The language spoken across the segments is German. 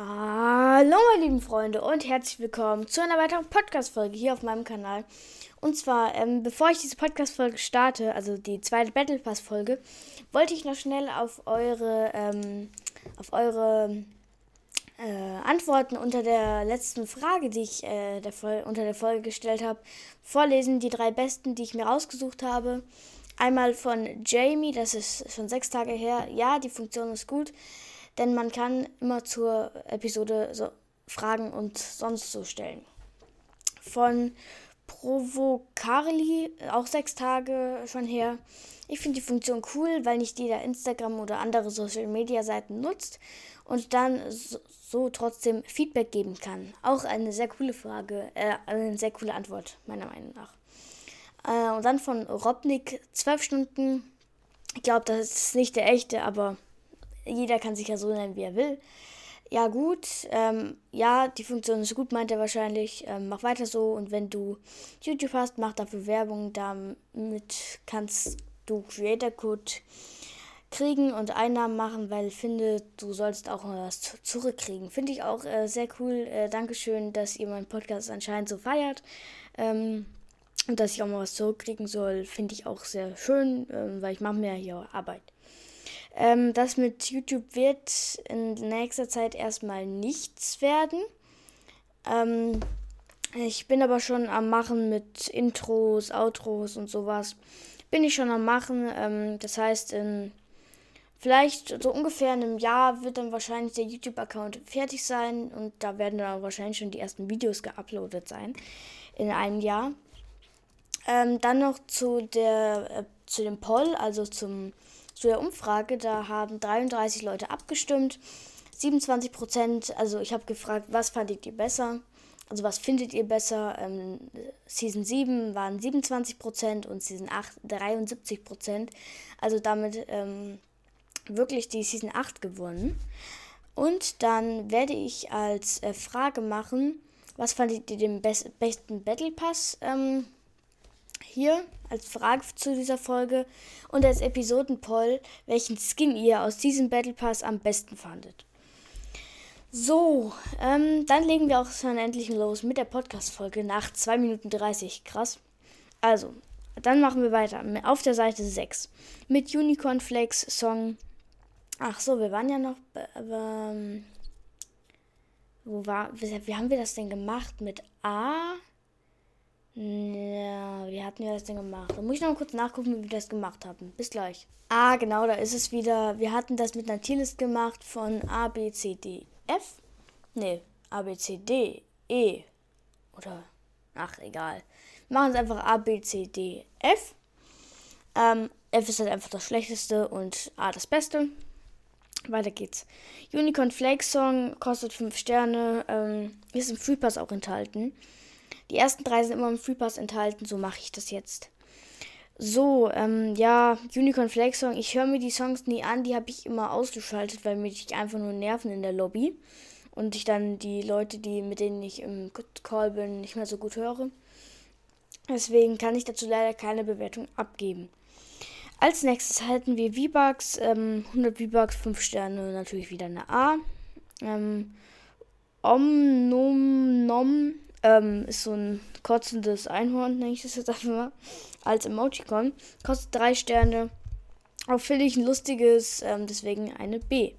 Hallo meine lieben Freunde und herzlich willkommen zu einer weiteren Podcast-Folge hier auf meinem Kanal. Und zwar, ähm, bevor ich diese Podcast-Folge starte, also die zweite Battle Pass-Folge, wollte ich noch schnell auf eure, ähm, auf eure äh, Antworten unter der letzten Frage, die ich äh, der unter der Folge gestellt habe, vorlesen. Die drei besten, die ich mir rausgesucht habe. Einmal von Jamie, das ist schon sechs Tage her. Ja, die Funktion ist gut denn man kann immer zur Episode so Fragen und sonst so stellen. Von Provocarli, auch sechs Tage schon her. Ich finde die Funktion cool, weil nicht jeder Instagram oder andere Social Media Seiten nutzt und dann so, so trotzdem Feedback geben kann. Auch eine sehr coole Frage, äh, eine sehr coole Antwort, meiner Meinung nach. Äh, und dann von Robnik, zwölf Stunden. Ich glaube, das ist nicht der echte, aber jeder kann sich ja so nennen, wie er will. Ja, gut, ähm, ja, die Funktion ist gut, meint er wahrscheinlich. Ähm, mach weiter so und wenn du YouTube hast, mach dafür Werbung. Damit kannst du Creator Code kriegen und Einnahmen machen, weil ich finde, du sollst auch mal was zurückkriegen. Finde ich auch äh, sehr cool. Äh, Dankeschön, dass ihr meinen Podcast anscheinend so feiert. Ähm, und dass ich auch mal was zurückkriegen soll, finde ich auch sehr schön, ähm, weil ich mache mir hier Arbeit. Ähm, das mit YouTube wird in nächster Zeit erstmal nichts werden. Ähm, ich bin aber schon am Machen mit Intros, Outros und sowas. Bin ich schon am Machen. Ähm, das heißt, in vielleicht so ungefähr in einem Jahr wird dann wahrscheinlich der YouTube-Account fertig sein und da werden dann wahrscheinlich schon die ersten Videos geuploadet sein. In einem Jahr. Ähm, dann noch zu der äh, zu dem Poll, also zum zu der Umfrage, da haben 33 Leute abgestimmt. 27 Prozent, also ich habe gefragt, was fandet ihr besser? Also was findet ihr besser? Ähm, Season 7 waren 27 Prozent und Season 8 73 Prozent. Also damit ähm, wirklich die Season 8 gewonnen. Und dann werde ich als äh, Frage machen, was fandet ihr den best besten Battle Pass ähm, hier als Frage zu dieser Folge und als Episodenpoll, welchen Skin ihr aus diesem Battle Pass am besten fandet. So, ähm, dann legen wir auch schon endlich los mit der Podcast-Folge nach 2 Minuten 30. Krass. Also, dann machen wir weiter auf der Seite 6 mit Unicorn Flakes Song. Ach so, wir waren ja noch. Ähm, wo war. Wie haben wir das denn gemacht? Mit A? Ja, wie hatten wir das denn gemacht? Da muss ich noch mal kurz nachgucken, wie wir das gemacht haben. Bis gleich. Ah, genau, da ist es wieder. Wir hatten das mit einer Tierlist gemacht von A, B, C, D, F. Ne, A, B, C, D, E. Oder, ach, egal. Wir machen es einfach A, B, C, D, F. Ähm, F ist halt einfach das Schlechteste und A das Beste. Weiter geht's. Unicorn Flake Song kostet 5 Sterne. Ähm, ist im Free Pass auch enthalten. Die ersten drei sind immer im Free Pass enthalten, so mache ich das jetzt. So, ähm, ja, Unicorn Flag Song. Ich höre mir die Songs nie an, die habe ich immer ausgeschaltet, weil mich einfach nur nerven in der Lobby. Und ich dann die Leute, die mit denen ich im Call bin, nicht mehr so gut höre. Deswegen kann ich dazu leider keine Bewertung abgeben. Als nächstes halten wir V-Bucks, ähm, 100 V-Bucks, 5 Sterne, natürlich wieder eine A. Ähm, Om Nom Nom ähm, ist so ein kotzendes Einhorn, nenne ich das jetzt einfach mal, als Emojicon. Kostet drei Sterne. Auch finde ich ein lustiges, ähm, deswegen eine B.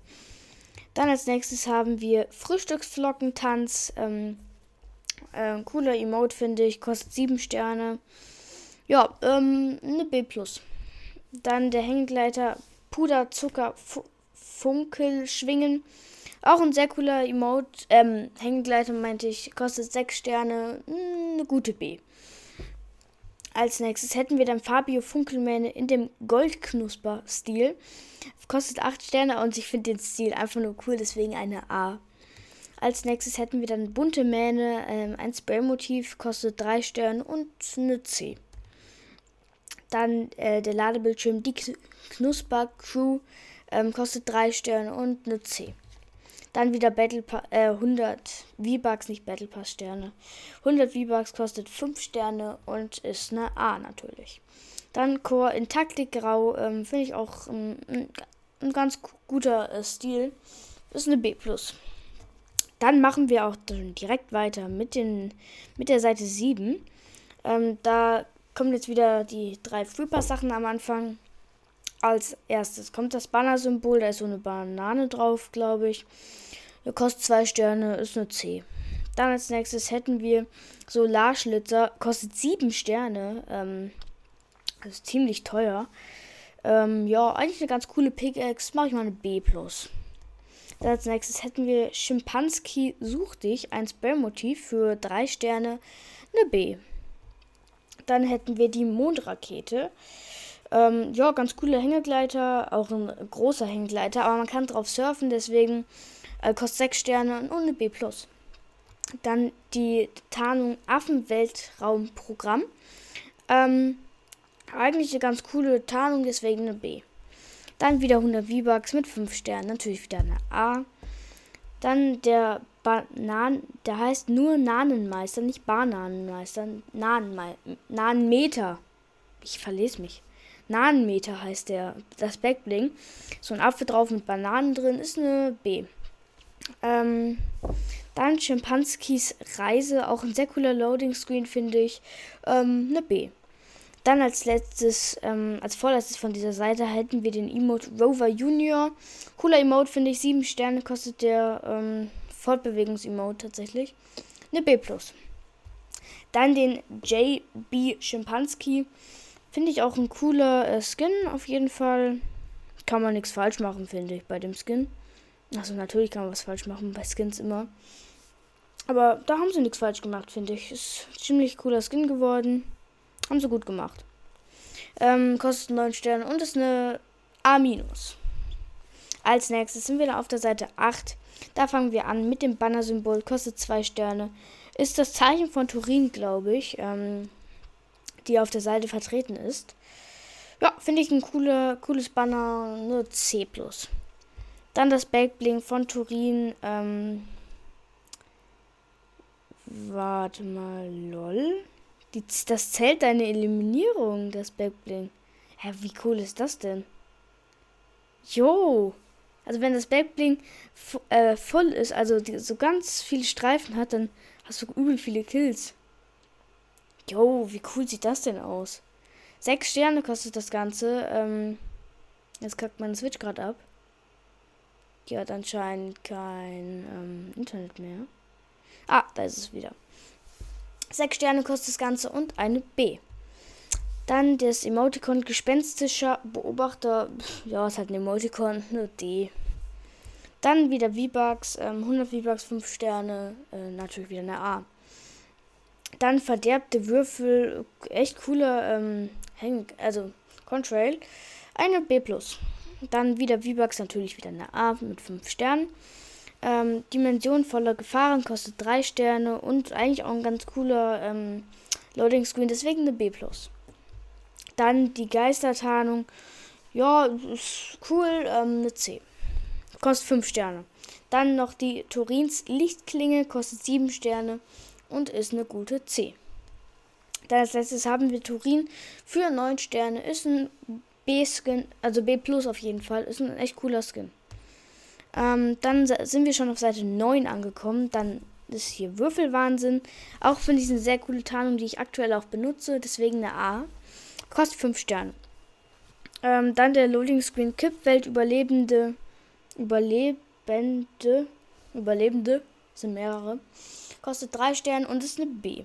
Dann als nächstes haben wir Frühstücksflockentanz. Ähm, äh, cooler Emote finde ich, kostet sieben Sterne. Ja, ähm, eine B. Dann der Hängegleiter Puder, Zucker, Fu Funkel, Schwingen. Auch ein sehr cooler Emote. Ähm, Hängegleiter meinte ich, kostet 6 Sterne. Hm, eine gute B. Als nächstes hätten wir dann Fabio Funkelmähne in dem Goldknusper-Stil. Kostet 8 Sterne und ich finde den Stil einfach nur cool, deswegen eine A. Als nächstes hätten wir dann bunte Mähne, ähm, ein Spray-Motiv, kostet 3 Sterne und eine C. Dann äh, der Ladebildschirm, die Knusper Crew, ähm, kostet 3 Sterne und eine C. Dann wieder Battle pa äh, 100 V-Bucks, nicht Battle Pass Sterne. 100 V-Bucks kostet 5 Sterne und ist eine A natürlich. Dann Core in Taktikgrau, ähm, finde ich auch ein, ein ganz guter äh, Stil. Ist eine B+. Dann machen wir auch direkt weiter mit, den, mit der Seite 7. Ähm, da kommen jetzt wieder die drei Freepass-Sachen am Anfang. Als erstes kommt das Banner-Symbol, da ist so eine Banane drauf, glaube ich. Kostet zwei Sterne, ist eine C. Dann als nächstes hätten wir Solarschlitzer, kostet sieben Sterne. Ähm, das ist ziemlich teuer. Ähm, ja, eigentlich eine ganz coole Pickaxe. Mache ich mal eine B. Dann als nächstes hätten wir Schimpanski Such dich, ein Spray-Motiv für drei Sterne, eine B. Dann hätten wir die Mondrakete. Ähm, ja, ganz cooler Hängegleiter, auch ein großer Hängegleiter, aber man kann drauf surfen, deswegen äh, kostet 6 Sterne und eine B. Dann die Tarnung Affenweltraumprogramm. Ähm, eigentlich eine ganz coole Tarnung, deswegen eine B. Dann wieder 100 V-Bucks mit 5 Sternen, natürlich wieder eine A. Dann der Banan, der heißt nur Nanenmeister, nicht Bananenmeister, Nanenme Nanenmeter. Ich verlese mich. Nanenmeter heißt der, das Backbling. So ein Apfel drauf mit Bananen drin, ist eine B. Ähm, dann Schimpanskis Reise, auch ein sehr cooler Loading Screen, finde ich. Ähm, eine B. Dann als letztes, ähm, als vorletztes von dieser Seite hätten wir den Emote Rover Junior. Cooler Emote, finde ich. Sieben Sterne kostet der ähm, Fortbewegungs-Emote tatsächlich. Eine B. Dann den JB Schimpanski. Finde ich auch ein cooler äh, Skin, auf jeden Fall. Kann man nichts falsch machen, finde ich, bei dem Skin. Also natürlich kann man was falsch machen, bei Skins immer. Aber da haben sie nichts falsch gemacht, finde ich. Ist ein ziemlich cooler Skin geworden. Haben sie gut gemacht. Ähm, kostet 9 Sterne und ist eine A-. Als nächstes sind wir dann auf der Seite 8. Da fangen wir an mit dem Banner-Symbol. Kostet 2 Sterne. Ist das Zeichen von Turin, glaube ich, ähm, die auf der Seite vertreten ist. Ja, finde ich ein cooler, cooles Banner. Nur C. Dann das Backbling von Turin. Ähm, warte mal, lol. Die, das zählt deine Eliminierung, das Backbling. Hä, wie cool ist das denn? Jo! Also wenn das Backbling äh, voll ist, also die, so ganz viele Streifen hat, dann hast du übel viele Kills. Jo, wie cool sieht das denn aus? Sechs Sterne kostet das Ganze. Ähm, jetzt kackt mein Switch gerade ab. Die hat anscheinend kein ähm, Internet mehr. Ah, da ist es wieder. 6 Sterne kostet das Ganze und eine B. Dann das Emoticon Gespenstischer Beobachter. Ja, ist halt ein Emoticon, eine D. Dann wieder V-Bucks, ähm, 100 V-Bucks, 5 Sterne, äh, natürlich wieder eine A. Dann verderbte Würfel, echt cooler, ähm, Häng also Contrail, eine B+. Dann wieder V-Bucks, natürlich wieder eine A mit 5 Sternen. Ähm, Dimension voller Gefahren kostet 3 Sterne und eigentlich auch ein ganz cooler ähm, Loading Screen, deswegen eine B. Dann die Geistertarnung. Ja, ist cool, ähm, eine C. Kostet 5 Sterne. Dann noch die Turins Lichtklinge, kostet 7 Sterne und ist eine gute C. Dann als letztes haben wir Turin für 9 Sterne. Ist ein B-Skin, also B Plus auf jeden Fall. Ist ein echt cooler Skin. Ähm, dann sind wir schon auf Seite 9 angekommen. Dann ist hier Würfelwahnsinn. Auch finde ich eine sehr coole Tarnung, die ich aktuell auch benutze. Deswegen eine A. Kostet 5 Sterne. Ähm, dann der Loading Screen Kippwelt Überlebende. Überlebende. Überlebende. Sind mehrere. Kostet 3 Sterne und ist eine B.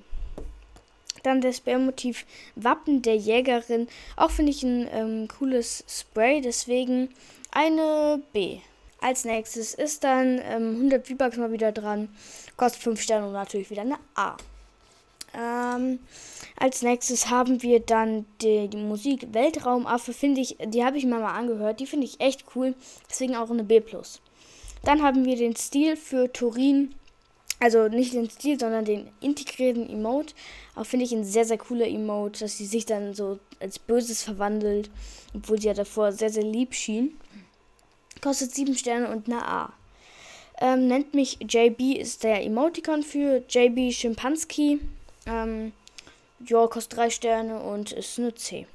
Dann das Bärmotiv Wappen der Jägerin. Auch finde ich ein ähm, cooles Spray. Deswegen eine B. Als nächstes ist dann ähm, 100 V-Bucks mal wieder dran. Kostet 5 Sterne und natürlich wieder eine A. Ähm, als nächstes haben wir dann die, die Musik Weltraumaffe, finde ich, die habe ich mir mal angehört, die finde ich echt cool, deswegen auch eine B+. Dann haben wir den Stil für Turin, also nicht den Stil, sondern den integrierten Emote. Auch finde ich ein sehr, sehr cooler Emote, dass sie sich dann so als Böses verwandelt, obwohl sie ja davor sehr, sehr lieb schien. Kostet 7 Sterne und eine A. Ähm, nennt mich JB, ist der Emoticon für JB Schimpanski. Ähm, ja, kostet 3 Sterne und ist eine C.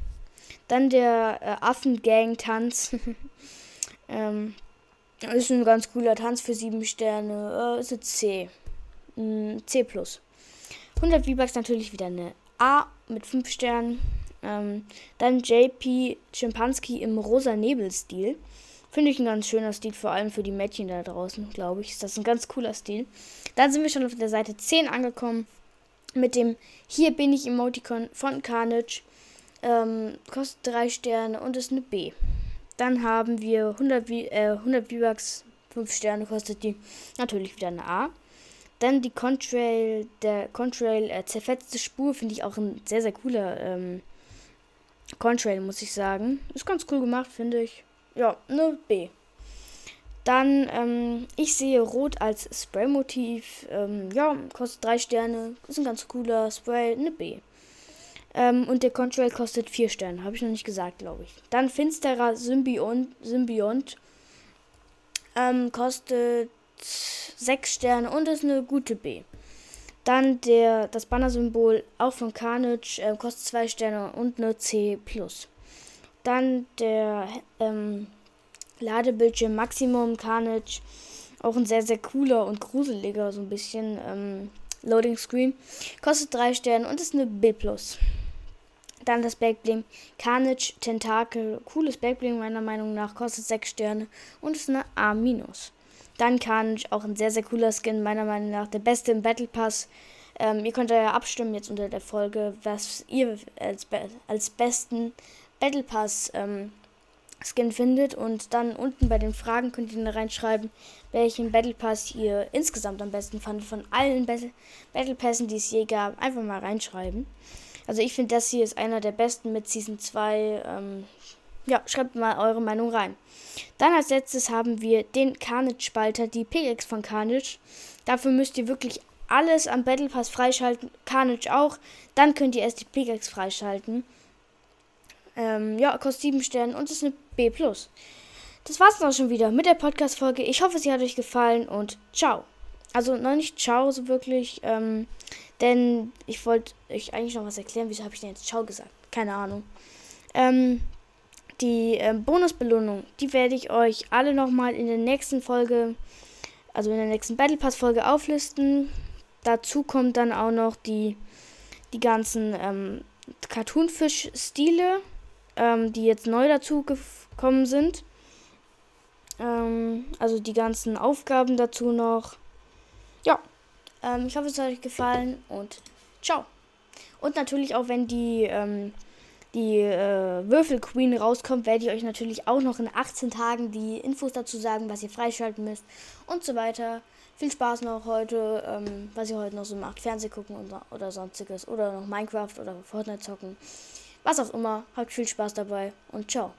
Dann der äh, Affengang-Tanz. ähm, Ist ein ganz cooler Tanz für 7 Sterne. Äh, ist eine C. Mm, C+. 100 V-Bucks natürlich wieder eine A mit 5 Sternen. Ähm, dann JP Chimpanski im rosa Nebel-Stil. Finde ich ein ganz schöner Stil, vor allem für die Mädchen da draußen, glaube ich. Ist das ein ganz cooler Stil. Dann sind wir schon auf der Seite 10 angekommen. Mit dem Hier bin ich Emoticon von Carnage. Ähm, kostet 3 Sterne und ist eine B. Dann haben wir 100, v äh, 100 V-Bucks, 5 Sterne kostet die. Natürlich wieder eine A. Dann die Contrail, der Contrail äh, zerfetzte Spur finde ich auch ein sehr, sehr cooler ähm, Contrail, muss ich sagen. Ist ganz cool gemacht, finde ich. Ja, eine B. Dann, ähm, ich sehe Rot als Spray-Motiv. Ähm, ja, kostet 3 Sterne. Ist ein ganz cooler Spray, eine B. Ähm, und der Contrail kostet 4 Sterne. Habe ich noch nicht gesagt, glaube ich. Dann Finsterer Symbiont. Symbiont ähm, kostet 6 Sterne und ist eine gute B. Dann der, das Banner-Symbol auch von Carnage äh, kostet 2 Sterne und eine C. Dann der ähm, Ladebildschirm Maximum Carnage. Auch ein sehr, sehr cooler und gruseliger, so ein bisschen ähm, Loading Screen. Kostet 3 Sterne und ist eine B. Dann das Backbling Carnage Tentakel. Cooles Backbling meiner Meinung nach. Kostet 6 Sterne und ist eine A-. Dann Carnage, auch ein sehr, sehr cooler Skin, meiner Meinung nach. Der beste im Battle Pass. Ähm, ihr könnt ja abstimmen jetzt unter der Folge, was ihr als, als besten Battle Pass ähm, Skin findet. Und dann unten bei den Fragen könnt ihr reinschreiben, welchen Battle Pass ihr insgesamt am besten fandet. Von allen Battle, Battle Passen, die es je gab. Einfach mal reinschreiben. Also ich finde, das hier ist einer der besten mit Season 2. Ähm, ja, schreibt mal eure Meinung rein. Dann als letztes haben wir den Carnage-Spalter, die PX von Carnage. Dafür müsst ihr wirklich alles am Battle Pass freischalten. Carnage auch. Dann könnt ihr erst die Pickaxe freischalten. Ähm, ja, kostet 7 Sterne und ist eine B. Das war's dann auch schon wieder mit der Podcast-Folge. Ich hoffe, sie hat euch gefallen und ciao. Also noch nicht ciao, so wirklich. Ähm, denn ich wollte euch eigentlich noch was erklären. Wieso habe ich denn jetzt Ciao gesagt? Keine Ahnung. Ähm, die äh, Bonusbelohnung, die werde ich euch alle nochmal in der nächsten Folge, also in der nächsten Battle Pass Folge auflisten. Dazu kommt dann auch noch die, die ganzen ähm, Cartoonfisch-Stile, ähm, die jetzt neu dazu gekommen sind. Ähm, also die ganzen Aufgaben dazu noch. Ja, ähm, ich hoffe, es hat euch gefallen und ciao. Und natürlich auch, wenn die, ähm, die äh, Würfel rauskommt, werde ich euch natürlich auch noch in 18 Tagen die Infos dazu sagen, was ihr freischalten müsst und so weiter. Viel Spaß noch heute, ähm, was ihr heute noch so macht. Fernseh gucken oder, oder sonstiges. Oder noch Minecraft oder Fortnite zocken. Was auch immer. Habt viel Spaß dabei und ciao.